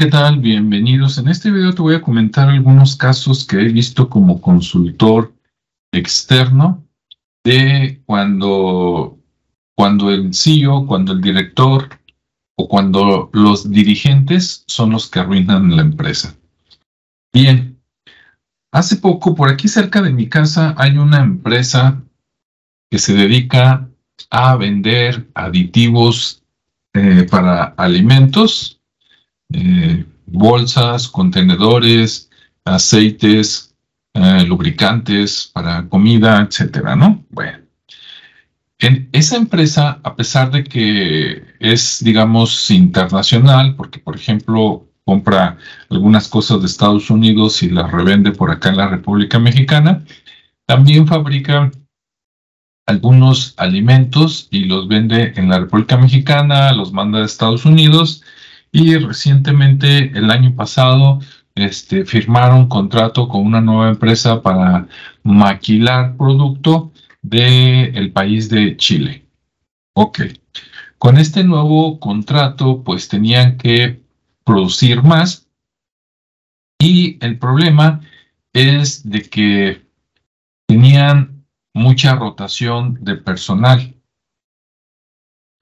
¿qué tal? Bienvenidos. En este video te voy a comentar algunos casos que he visto como consultor externo de cuando, cuando el CEO, cuando el director o cuando los dirigentes son los que arruinan la empresa. Bien, hace poco por aquí cerca de mi casa hay una empresa que se dedica a vender aditivos eh, para alimentos eh, bolsas, contenedores, aceites, eh, lubricantes para comida, etcétera, ¿no? Bueno, en esa empresa, a pesar de que es, digamos, internacional, porque, por ejemplo, compra algunas cosas de Estados Unidos y las revende por acá en la República Mexicana, también fabrica algunos alimentos y los vende en la República Mexicana, los manda a Estados Unidos y recientemente, el año pasado, este, firmaron contrato con una nueva empresa para maquilar producto del país de Chile. Ok. Con este nuevo contrato, pues tenían que producir más. Y el problema es de que tenían mucha rotación de personal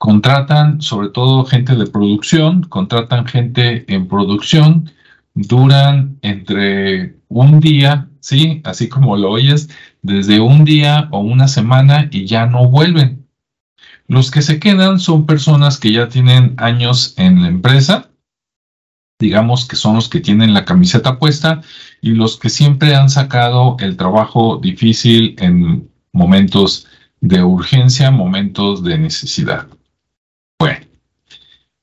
contratan sobre todo gente de producción, contratan gente en producción, duran entre un día, ¿sí? Así como lo oyes, desde un día o una semana y ya no vuelven. Los que se quedan son personas que ya tienen años en la empresa, digamos que son los que tienen la camiseta puesta y los que siempre han sacado el trabajo difícil en momentos de urgencia, momentos de necesidad. Bueno,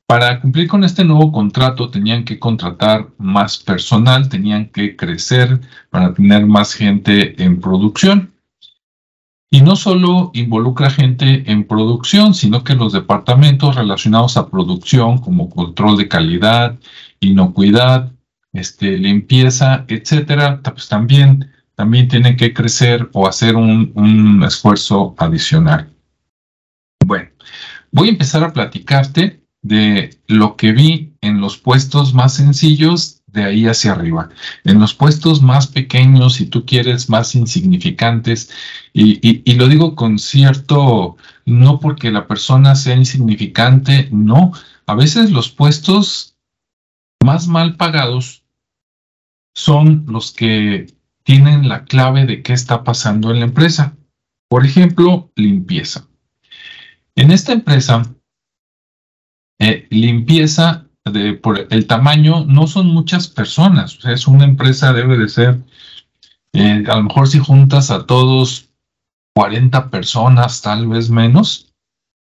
para cumplir con este nuevo contrato tenían que contratar más personal, tenían que crecer para tener más gente en producción. Y no solo involucra gente en producción, sino que los departamentos relacionados a producción, como control de calidad, inocuidad, este, limpieza, etcétera, pues también, también tienen que crecer o hacer un, un esfuerzo adicional. Voy a empezar a platicarte de lo que vi en los puestos más sencillos de ahí hacia arriba. En los puestos más pequeños, si tú quieres, más insignificantes, y, lo digo con cierto, no porque la persona sea insignificante, no. A veces los puestos más mal pagados son los que tienen la clave de qué está pasando en la empresa. Por ejemplo, limpieza. En esta empresa, eh, limpieza de, por el tamaño no son muchas personas. O sea, es una empresa, debe de ser, eh, a lo mejor si juntas a todos 40 personas, tal vez menos,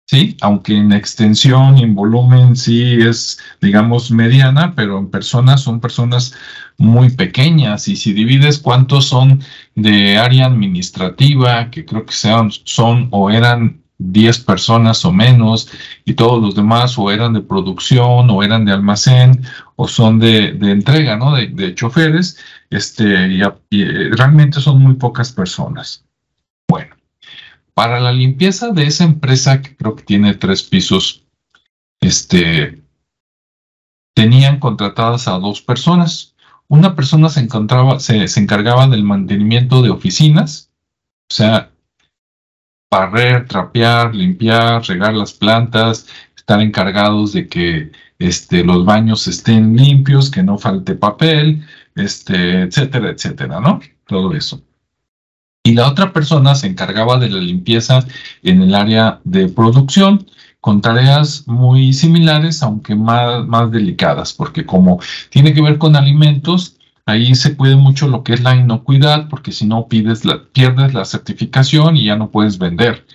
¿sí? Aunque en extensión y en volumen sí es, digamos, mediana, pero en personas son personas muy pequeñas. Y si divides cuántos son de área administrativa, que creo que sean, son o eran 10 personas o menos y todos los demás o eran de producción o eran de almacén o son de, entrega, ¿no? De, choferes, este, y, eh, realmente son muy pocas personas. Bueno, para la limpieza de esa empresa que creo que tiene tres pisos, este, tenían contratadas a dos personas. Una persona se, encontraba, se, se encargaba del mantenimiento de oficinas, o sea, barrer, trapear, limpiar, regar las plantas, estar encargados de que este, los baños estén limpios, que no falte papel, este, etcétera, etcétera, ¿no? Todo eso. Y la otra persona se encargaba de la limpieza en el área de producción con tareas muy similares, aunque más, más delicadas, porque como tiene que ver con alimentos, Ahí se cuide mucho lo que es la inocuidad, porque si no pides pierdes la certificación y ya no puedes vender.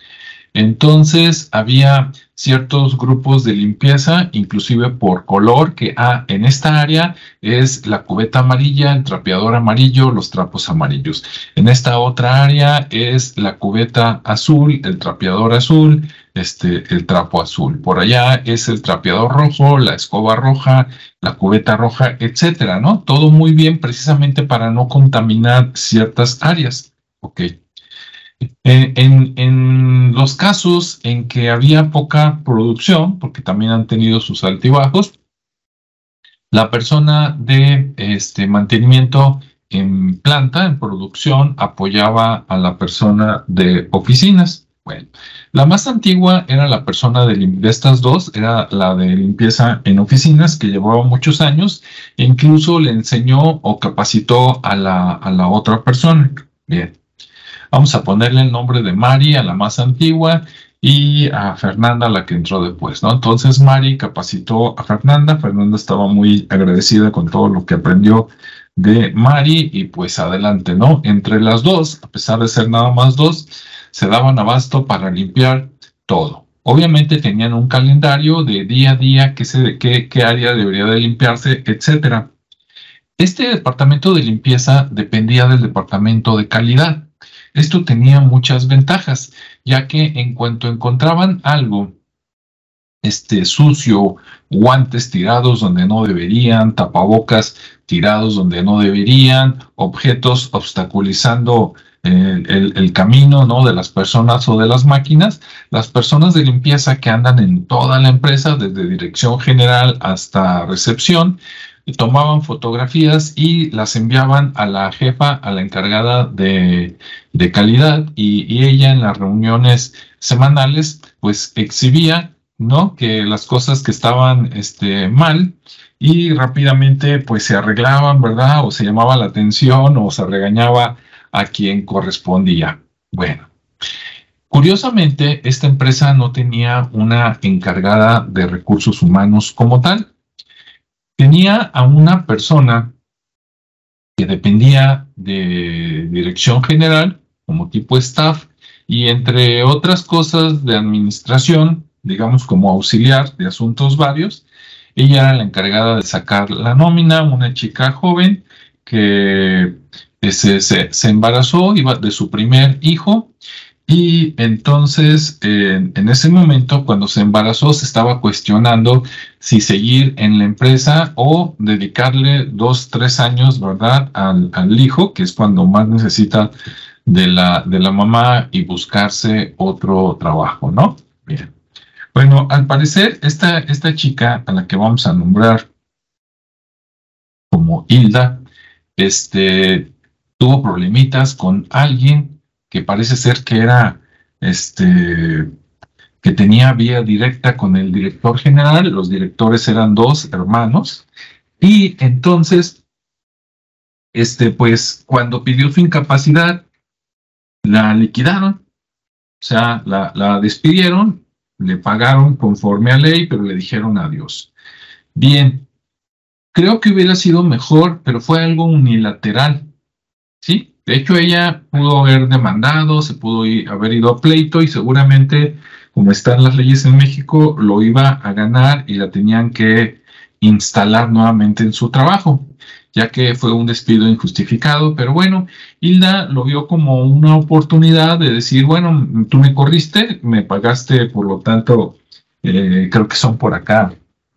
Entonces había ciertos grupos de limpieza, inclusive por color, que ah, en esta área es la cubeta amarilla, el trapeador amarillo, los trapos amarillos. En esta otra área es la cubeta azul, el trapeador azul, este, el trapo azul. Por allá es el trapeador rojo, la escoba roja, la cubeta roja, etcétera, ¿no? Todo muy bien precisamente para no contaminar ciertas áreas. Ok. Eh, en, los casos en que había poca producción, porque también han tenido sus altibajos, La persona de este mantenimiento en planta, en producción, apoyaba a la persona de oficinas. Bueno, la más antigua era la persona de, estas dos, era la de limpieza en oficinas, que llevaba muchos años, e incluso le enseñó o capacitó a la, a la otra persona. Bien, vamos a ponerle el nombre de Mari, a la más antigua, y a Fernanda, la que entró después, ¿no? Entonces Mari capacitó a Fernanda, Fernanda estaba muy agradecida con todo lo que aprendió de Mari y pues adelante, ¿no? Entre las dos, a pesar de ser nada más dos, se daban abasto para limpiar todo. Obviamente tenían un calendario de día a día, qué, se, qué, qué área debería de limpiarse, etc. Este departamento de limpieza dependía del departamento de calidad. Esto tenía muchas ventajas, ya que en cuanto encontraban algo este, sucio, guantes tirados donde no deberían, tapabocas tirados donde no deberían, objetos obstaculizando el, camino ¿no? de las personas o de las máquinas, las personas de limpieza que andan en toda la empresa, desde dirección general hasta recepción, tomaban fotografías y las enviaban a la jefa, a la encargada de, calidad, y, ella en las reuniones semanales, pues exhibía, ¿no? Que las cosas que estaban este, mal y rápidamente pues se arreglaban, ¿verdad? O se llamaba la atención o se regañaba a quien correspondía. Bueno, curiosamente, esta empresa no tenía una encargada de recursos humanos como tal. Tenía a una persona que dependía de dirección general como tipo staff y entre otras cosas de administración, digamos como auxiliar de asuntos varios, ella era la encargada de sacar la nómina, una chica joven que se, se, embarazó, iba de su primer hijo, y entonces en ese momento, cuando se embarazó, se estaba cuestionando si seguir en la empresa o dedicarle dos, tres años, ¿verdad?, al, al hijo, que es cuando más necesita de la, de la mamá y buscarse otro trabajo, ¿no? Bien. Bueno, al parecer, esta, esta chica a la que vamos a nombrar como Hilda, este, tuvo problemitas con alguien que parece ser que era, este, que tenía vía directa con el director general, los directores eran dos hermanos, y entonces, este, pues, cuando pidió su incapacidad, la liquidaron, o sea, la, la despidieron, le pagaron conforme a ley, pero le dijeron adiós. Bien, creo que hubiera sido mejor, pero fue algo unilateral. Sí, de hecho ella pudo haber demandado, se pudo haber ido a pleito y seguramente, como están las leyes en México, lo iba a ganar y la tenían que instalar nuevamente en su trabajo, ya que fue un despido injustificado. Pero bueno, Hilda lo vio como una oportunidad de decir, bueno, tú me corriste, me pagaste, por lo tanto, eh, creo que son por acá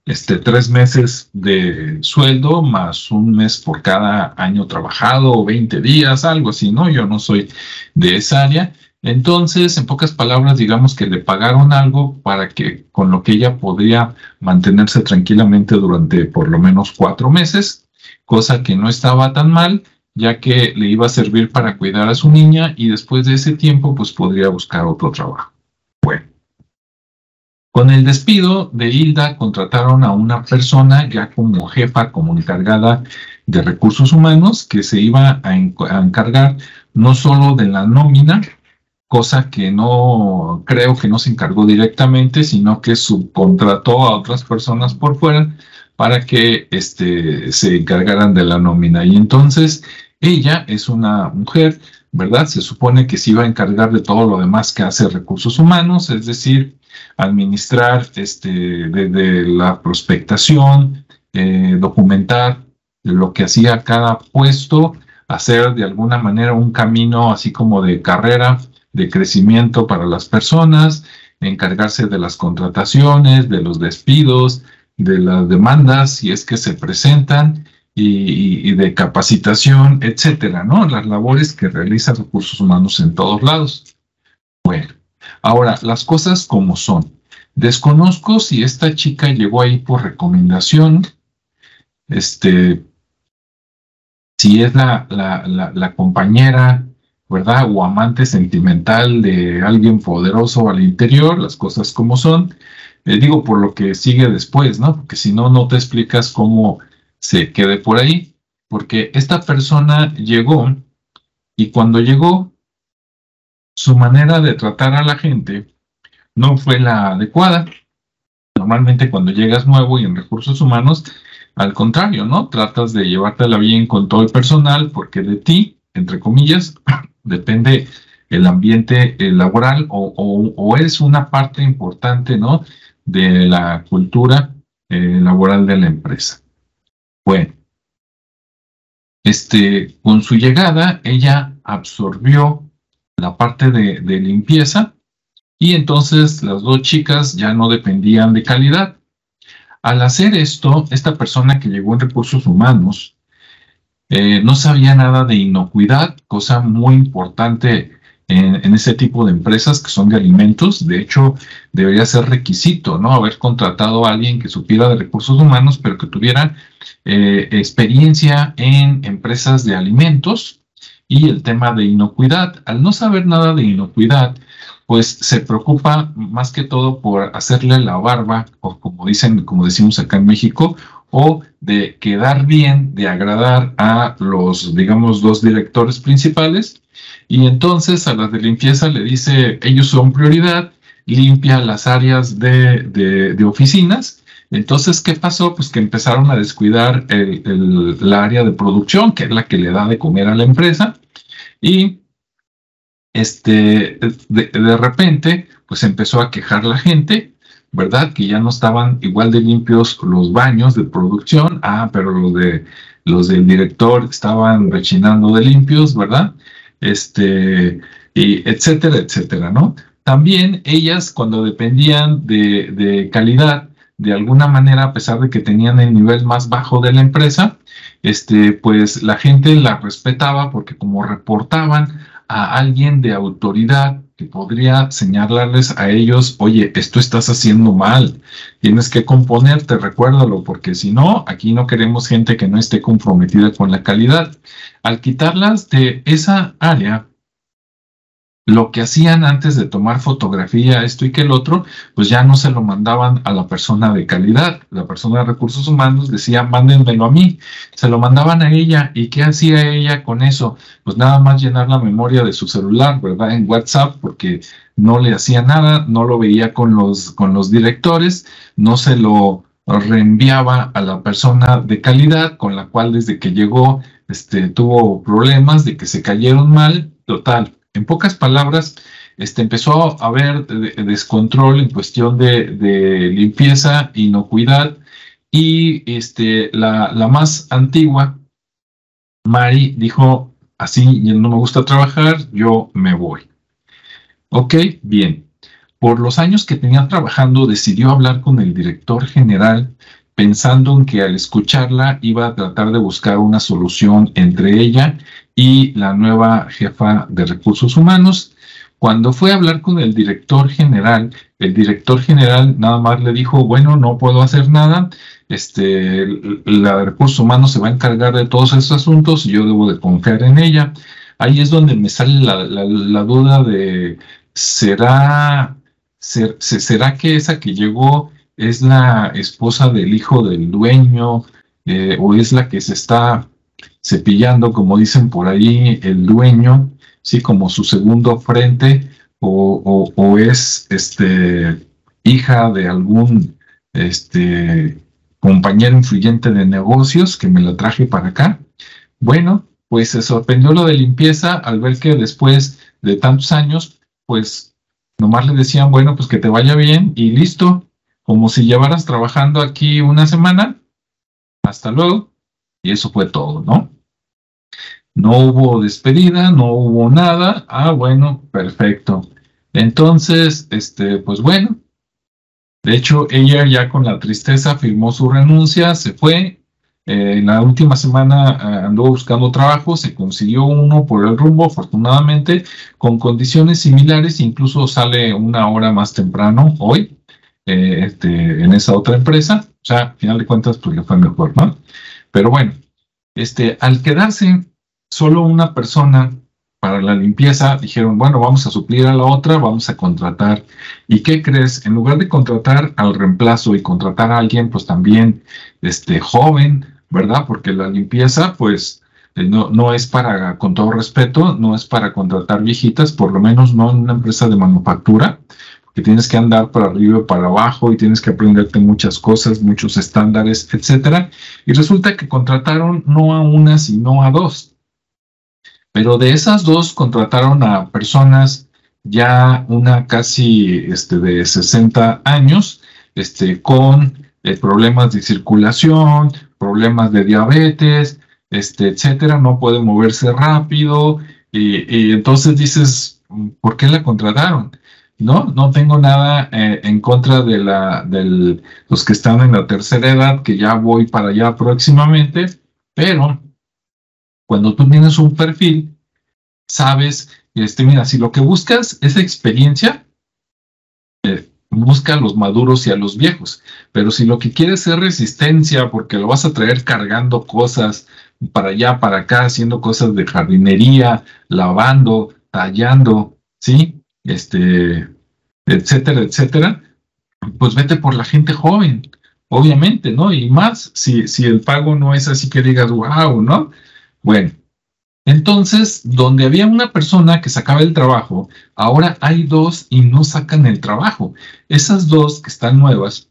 este, tres meses de sueldo más un mes por cada año trabajado o 20 días, algo así, ¿no? Yo no soy de esa área. Entonces, en pocas palabras, digamos que le pagaron algo para que con lo que ella podría mantenerse tranquilamente durante por lo menos cuatro meses, cosa que no estaba tan mal, ya que le iba a servir para cuidar a su niña y después de ese tiempo, pues podría buscar otro trabajo. Bueno. Con el despido de Hilda contrataron a una persona ya como jefa, como encargada de recursos humanos, que se iba a, encargar no solo de la nómina, cosa que no creo que no se encargó directamente, sino que subcontrató a otras personas por fuera para que este, se encargaran de la nómina. Y entonces ella es una mujer, ¿verdad? Se supone que se iba a encargar de todo lo demás que hace recursos humanos, es decir, administrar este, desde la prospectación, eh, documentar lo que hacía cada puesto, hacer de alguna manera un camino así como de carrera, de crecimiento para las personas, encargarse de las contrataciones, de los despidos, de las demandas, si es que se presentan, y, de capacitación, etcétera, ¿no? Las labores que realiza recursos humanos en todos lados. Bueno, Ahora, las cosas como son. Desconozco si esta chica llegó ahí por recomendación, este, si es la, la, la, compañera, ¿verdad? O amante sentimental de alguien poderoso al interior, las cosas como son. Eh, digo, por lo que sigue después, ¿no? Porque si no, no te explicas cómo se quede por ahí. Porque esta persona llegó y cuando llegó, su manera de tratar a la gente no fue la adecuada. Normalmente cuando llegas nuevo y en recursos humanos, al contrario, ¿no? Tratas de llevártela bien con todo el personal porque de ti, entre comillas, depende el ambiente eh, laboral o, es una parte importante, ¿no? De la cultura eh, laboral de la empresa. Bueno, este, con su llegada, ella absorbió la parte de, limpieza y entonces las dos chicas ya no dependían de calidad. Al hacer esto, esta persona que llegó en recursos humanos eh, no sabía nada de inocuidad, cosa muy importante en, ese tipo de empresas que son de alimentos. De hecho, debería ser requisito, ¿no? Haber contratado a alguien que supiera de recursos humanos, pero que tuviera eh, experiencia en empresas de alimentos y el tema de inocuidad. Al no saber nada de inocuidad, pues se preocupa más que todo por hacerle la barba, o como dicen, como decimos acá en México, o de quedar bien, de agradar a los, digamos, dos directores principales. Y entonces a las de limpieza le dice, ellos son prioridad, limpia las áreas de, de, oficinas. Entonces, ¿qué pasó? Pues que empezaron a descuidar el, área de producción, que es la que le da de comer a la empresa. Y este, de, de repente, pues empezó a quejar la gente ¿verdad? Que ya no estaban igual de limpios los baños de producción, ah, pero los de los del director estaban rechinando de limpios, ¿verdad? Este, y etcétera, etcétera, ¿no? También ellas, cuando dependían de, de calidad, de alguna manera, a pesar de que tenían el nivel más bajo de la empresa, este, pues la gente la respetaba porque como reportaban a alguien de autoridad que podría señalarles a ellos, oye, esto estás haciendo mal, tienes que componerte, recuérdalo, porque si no, aquí no queremos gente que no esté comprometida con la calidad. Al quitarlas de esa área, lo que hacían antes de tomar fotografía, esto y que el otro, pues ya no se lo mandaban a la persona de calidad. La persona de recursos humanos decía, mándenmelo a mí. Se lo mandaban a ella. ¿Y qué hacía ella con eso? Pues nada más llenar la memoria de su celular, ¿verdad? En WhatsApp, porque no le hacía nada, no lo veía con los, con los directores, no se lo reenviaba a la persona de calidad, con la cual desde que llegó este, tuvo problemas de que se cayeron mal. Total, en pocas palabras, este, empezó a haber descontrol en cuestión de, limpieza, inocuidad, y este, la, la, más antigua, Mari, dijo, así no me gusta trabajar, yo me voy. Ok, bien. Por los años que tenía trabajando, decidió hablar con el director general pensando en que al escucharla iba a tratar de buscar una solución entre ella y la nueva jefa de recursos humanos. Cuando fue a hablar con el director general, el director general nada más le dijo, bueno, no puedo hacer nada, este, la de recursos humanos se va a encargar de todos esos asuntos y yo debo de confiar en ella. Ahí es donde me sale la, duda de, ¿será, ¿será que esa que llegó es la esposa del hijo del dueño eh, o es la que se está cepillando, como dicen por ahí, el dueño, sí, como su segundo frente, o, es este, hija de algún este, compañero influyente de negocios que me la traje para acá. Bueno, pues se sorprendió lo de limpieza al ver que después de tantos años, pues nomás le decían, bueno, pues que te vaya bien y listo, como si llevaras trabajando aquí una semana, hasta luego, y eso fue todo, ¿no? No hubo despedida, no hubo nada, ah, bueno, perfecto. Entonces, este, pues bueno, de hecho, ella ya con la tristeza firmó su renuncia, se fue. Eh, en la última semana eh, andó buscando trabajo, se consiguió uno por el rumbo, afortunadamente, con condiciones similares, incluso sale una hora más temprano hoy, eh, este, en esa otra empresa. O sea, al final de cuentas, pues le fue mejor, ¿no? Pero bueno, este, al quedarse solo una persona para la limpieza, dijeron, bueno, vamos a suplir a la otra, vamos a contratar. ¿Y qué crees? En lugar de contratar al reemplazo y contratar a alguien, pues también este, joven, ¿verdad? Porque la limpieza, pues, eh, no, no es para, con todo respeto, no es para contratar viejitas, por lo menos no en una empresa de manufactura, que tienes que andar para arriba y para abajo y tienes que aprenderte muchas cosas, muchos estándares, etcétera. Y resulta que contrataron no a una, sino a dos. Pero de esas dos contrataron a personas ya una casi este, de 60 años, este, con eh, problemas de circulación, problemas de diabetes, este, etcétera, no puede moverse rápido, y, entonces dices, ¿por qué la contrataron? No, no tengo nada eh, en contra de la, de los que están en la tercera edad, que ya voy para allá próximamente, pero cuando tú tienes un perfil, sabes, este, mira, si lo que buscas es experiencia, eh, busca a los maduros y a los viejos. Pero si lo que quieres es resistencia, porque lo vas a traer cargando cosas para allá, para acá, haciendo cosas de jardinería, lavando, tallando, ¿sí? Este, etcétera, etcétera, pues vete por la gente joven, obviamente, ¿no? Y más si, si el pago no es así que digas, wow, ¿no? Bueno, entonces, donde había una persona que sacaba el trabajo, ahora hay dos y no sacan el trabajo. Esas dos que están nuevas,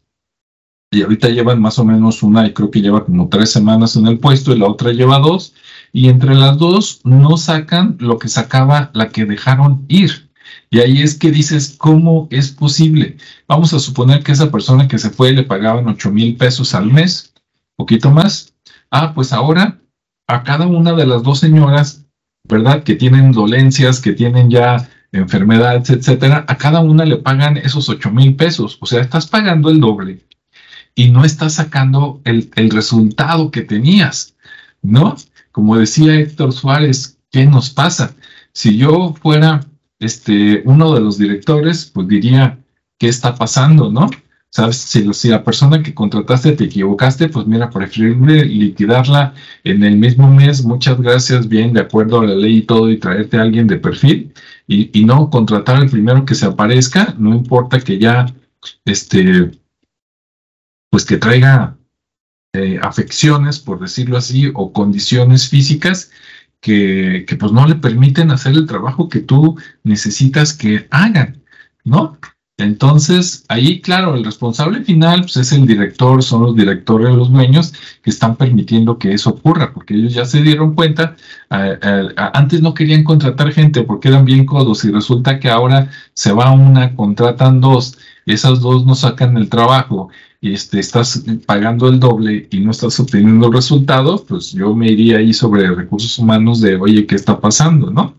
y ahorita llevan más o menos una, y creo que lleva como tres semanas en el puesto, y la otra lleva dos, y entre las dos no sacan lo que sacaba la que dejaron ir. Y ahí es que dices, ¿cómo es posible? Vamos a suponer que esa persona que se fue le pagaban 8 mil pesos al mes, poquito más. Ah, pues ahora a cada una de las dos señoras, ¿verdad? Que tienen dolencias, que tienen ya enfermedades, etcétera, a cada una le pagan esos ocho mil pesos. O sea, estás pagando el doble y no estás sacando el, el resultado que tenías, ¿no? Como decía Héctor Suárez, ¿qué nos pasa? Si yo fuera este, uno de los directores, pues diría, ¿qué está pasando, no? ¿Sabes? Si, la persona que contrataste te equivocaste, pues mira, preferible liquidarla en el mismo mes. Muchas gracias, bien, de acuerdo a la ley y todo, y traerte a alguien de perfil y, no contratar al primero que se aparezca, no importa que ya, este, pues que traiga eh, afecciones, por decirlo así, o condiciones físicas que, que pues no le permiten hacer el trabajo que tú necesitas que hagan, ¿no? Entonces, ahí, claro, el responsable final pues, es el director, son los directores, los dueños que están permitiendo que eso ocurra, porque ellos ya se dieron cuenta, antes no querían contratar gente porque eran bien codos y resulta que ahora se va una, contratan dos, esas dos no sacan el trabajo y este, estás pagando el doble y no estás obteniendo resultados, pues yo me iría ahí sobre recursos humanos de, oye, ¿qué está pasando? ¿No?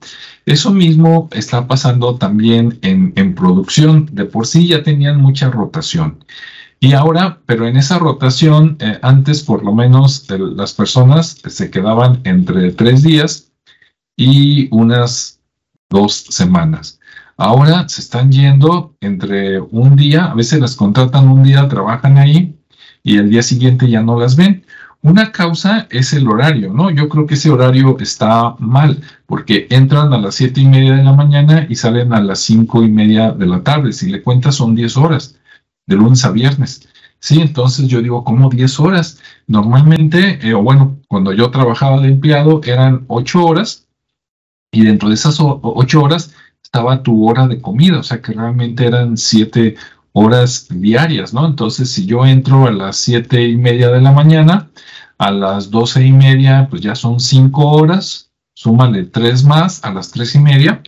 Eso mismo está pasando también en, producción. De por sí ya tenían mucha rotación. Y ahora, pero en esa rotación, eh, antes por lo menos las personas se quedaban entre tres días y unas dos semanas. Ahora se están yendo entre un día, a veces las contratan un día, trabajan ahí y el día siguiente ya no las ven. Una causa es el horario, ¿no? Yo creo que ese horario está mal, porque entran a las siete y media de la mañana y salen a las cinco y media de la tarde. Si le cuentas son 10 horas, de lunes a viernes. Sí, entonces yo digo, ¿cómo 10 horas? Normalmente, eh, bueno, cuando yo trabajaba de empleado eran 8 horas y dentro de esas 8 horas estaba tu hora de comida, o sea que realmente eran 7 horas diarias, ¿no? Entonces, si yo entro a las siete y media de la mañana, a las doce y media, pues ya son cinco horas, súmale tres más a las tres y media,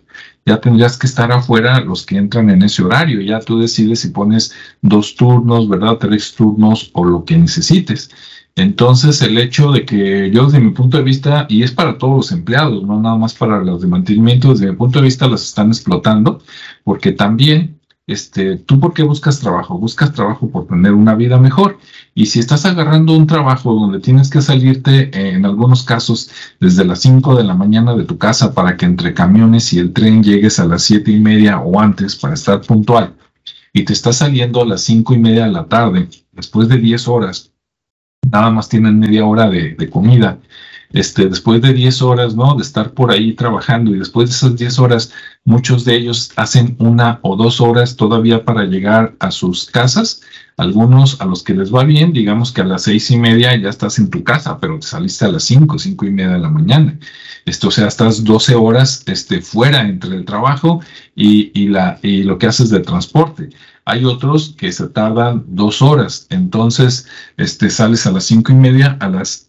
ya tendrías que estar afuera los que entran en ese horario. Ya tú decides si pones dos turnos, ¿verdad? Tres turnos o lo que necesites. Entonces, el hecho de que yo desde mi punto de vista, y es para todos los empleados, no nada más para los de mantenimiento, desde mi punto de vista las están explotando, porque también este, ¿tú por qué buscas trabajo? Buscas trabajo por tener una vida mejor. Y si estás agarrando un trabajo donde tienes que salirte, eh, en algunos casos, desde las 5 de la mañana de tu casa para que entre camiones y el tren llegues a las 7 y media o antes para estar puntual, y te estás saliendo a las 5 y media de la tarde, después de 10 horas, nada más tienen media hora de, de comida este, después de 10 horas, ¿no? De estar por ahí trabajando y después de esas 10 horas, muchos de ellos hacen una o dos horas todavía para llegar a sus casas. Algunos a los que les va bien, digamos que a las seis y media ya estás en tu casa, pero te saliste a las cinco, cinco y media de la mañana. Esto, o sea, estás 12 horas este, fuera entre el trabajo y, la, y lo que haces de transporte. Hay otros que se tardan dos horas, entonces este, sales a las cinco y media, a las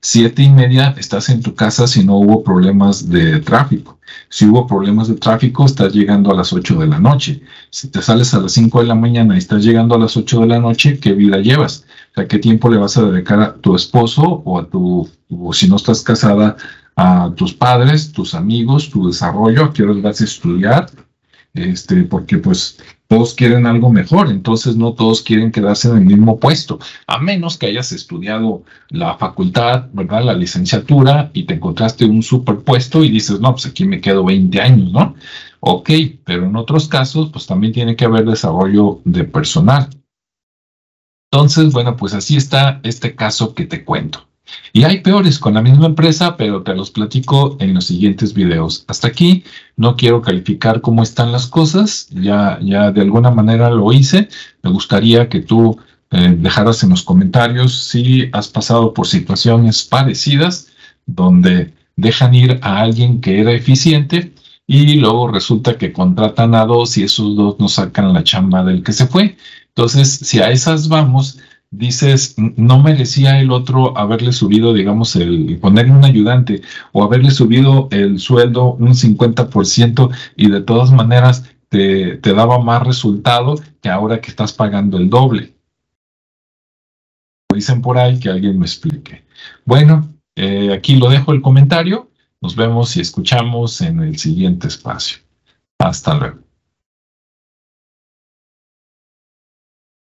siete y media estás en tu casa si no hubo problemas de tráfico. Si hubo problemas de tráfico, estás llegando a las 8 de la noche. Si te sales a las 5 de la mañana y estás llegando a las 8 de la noche, ¿qué vida llevas? O sea, ¿qué tiempo le vas a dedicar a tu esposo o a tu, o si no estás casada, a tus padres, tus amigos, tu desarrollo, a qué horas vas a estudiar? Este, porque pues todos quieren algo mejor, entonces no todos quieren quedarse en el mismo puesto, a menos que hayas estudiado la facultad, ¿verdad? La licenciatura y te encontraste un superpuesto y dices, no, pues aquí me quedo 20 años, ¿no? Ok, pero en otros casos, pues también tiene que haber desarrollo de personal. Entonces, bueno, pues así está este caso que te cuento. Y hay peores con la misma empresa, pero te los platico en los siguientes videos. Hasta aquí, no quiero calificar cómo están las cosas, ya, ya de alguna manera lo hice. Me gustaría que tú eh, dejaras en los comentarios si has pasado por situaciones parecidas donde dejan ir a alguien que era eficiente y luego resulta que contratan a dos y esos dos no sacan la chamba del que se fue. Entonces, si a esas vamos, dices, no merecía el otro haberle subido, digamos, el ponerle un ayudante o haberle subido el sueldo un 50% y de todas maneras te, te daba más resultado que ahora que estás pagando el doble. Dicen por ahí que alguien me explique. Bueno, eh, aquí lo dejo el comentario. Nos vemos y escuchamos en el siguiente espacio. Hasta luego.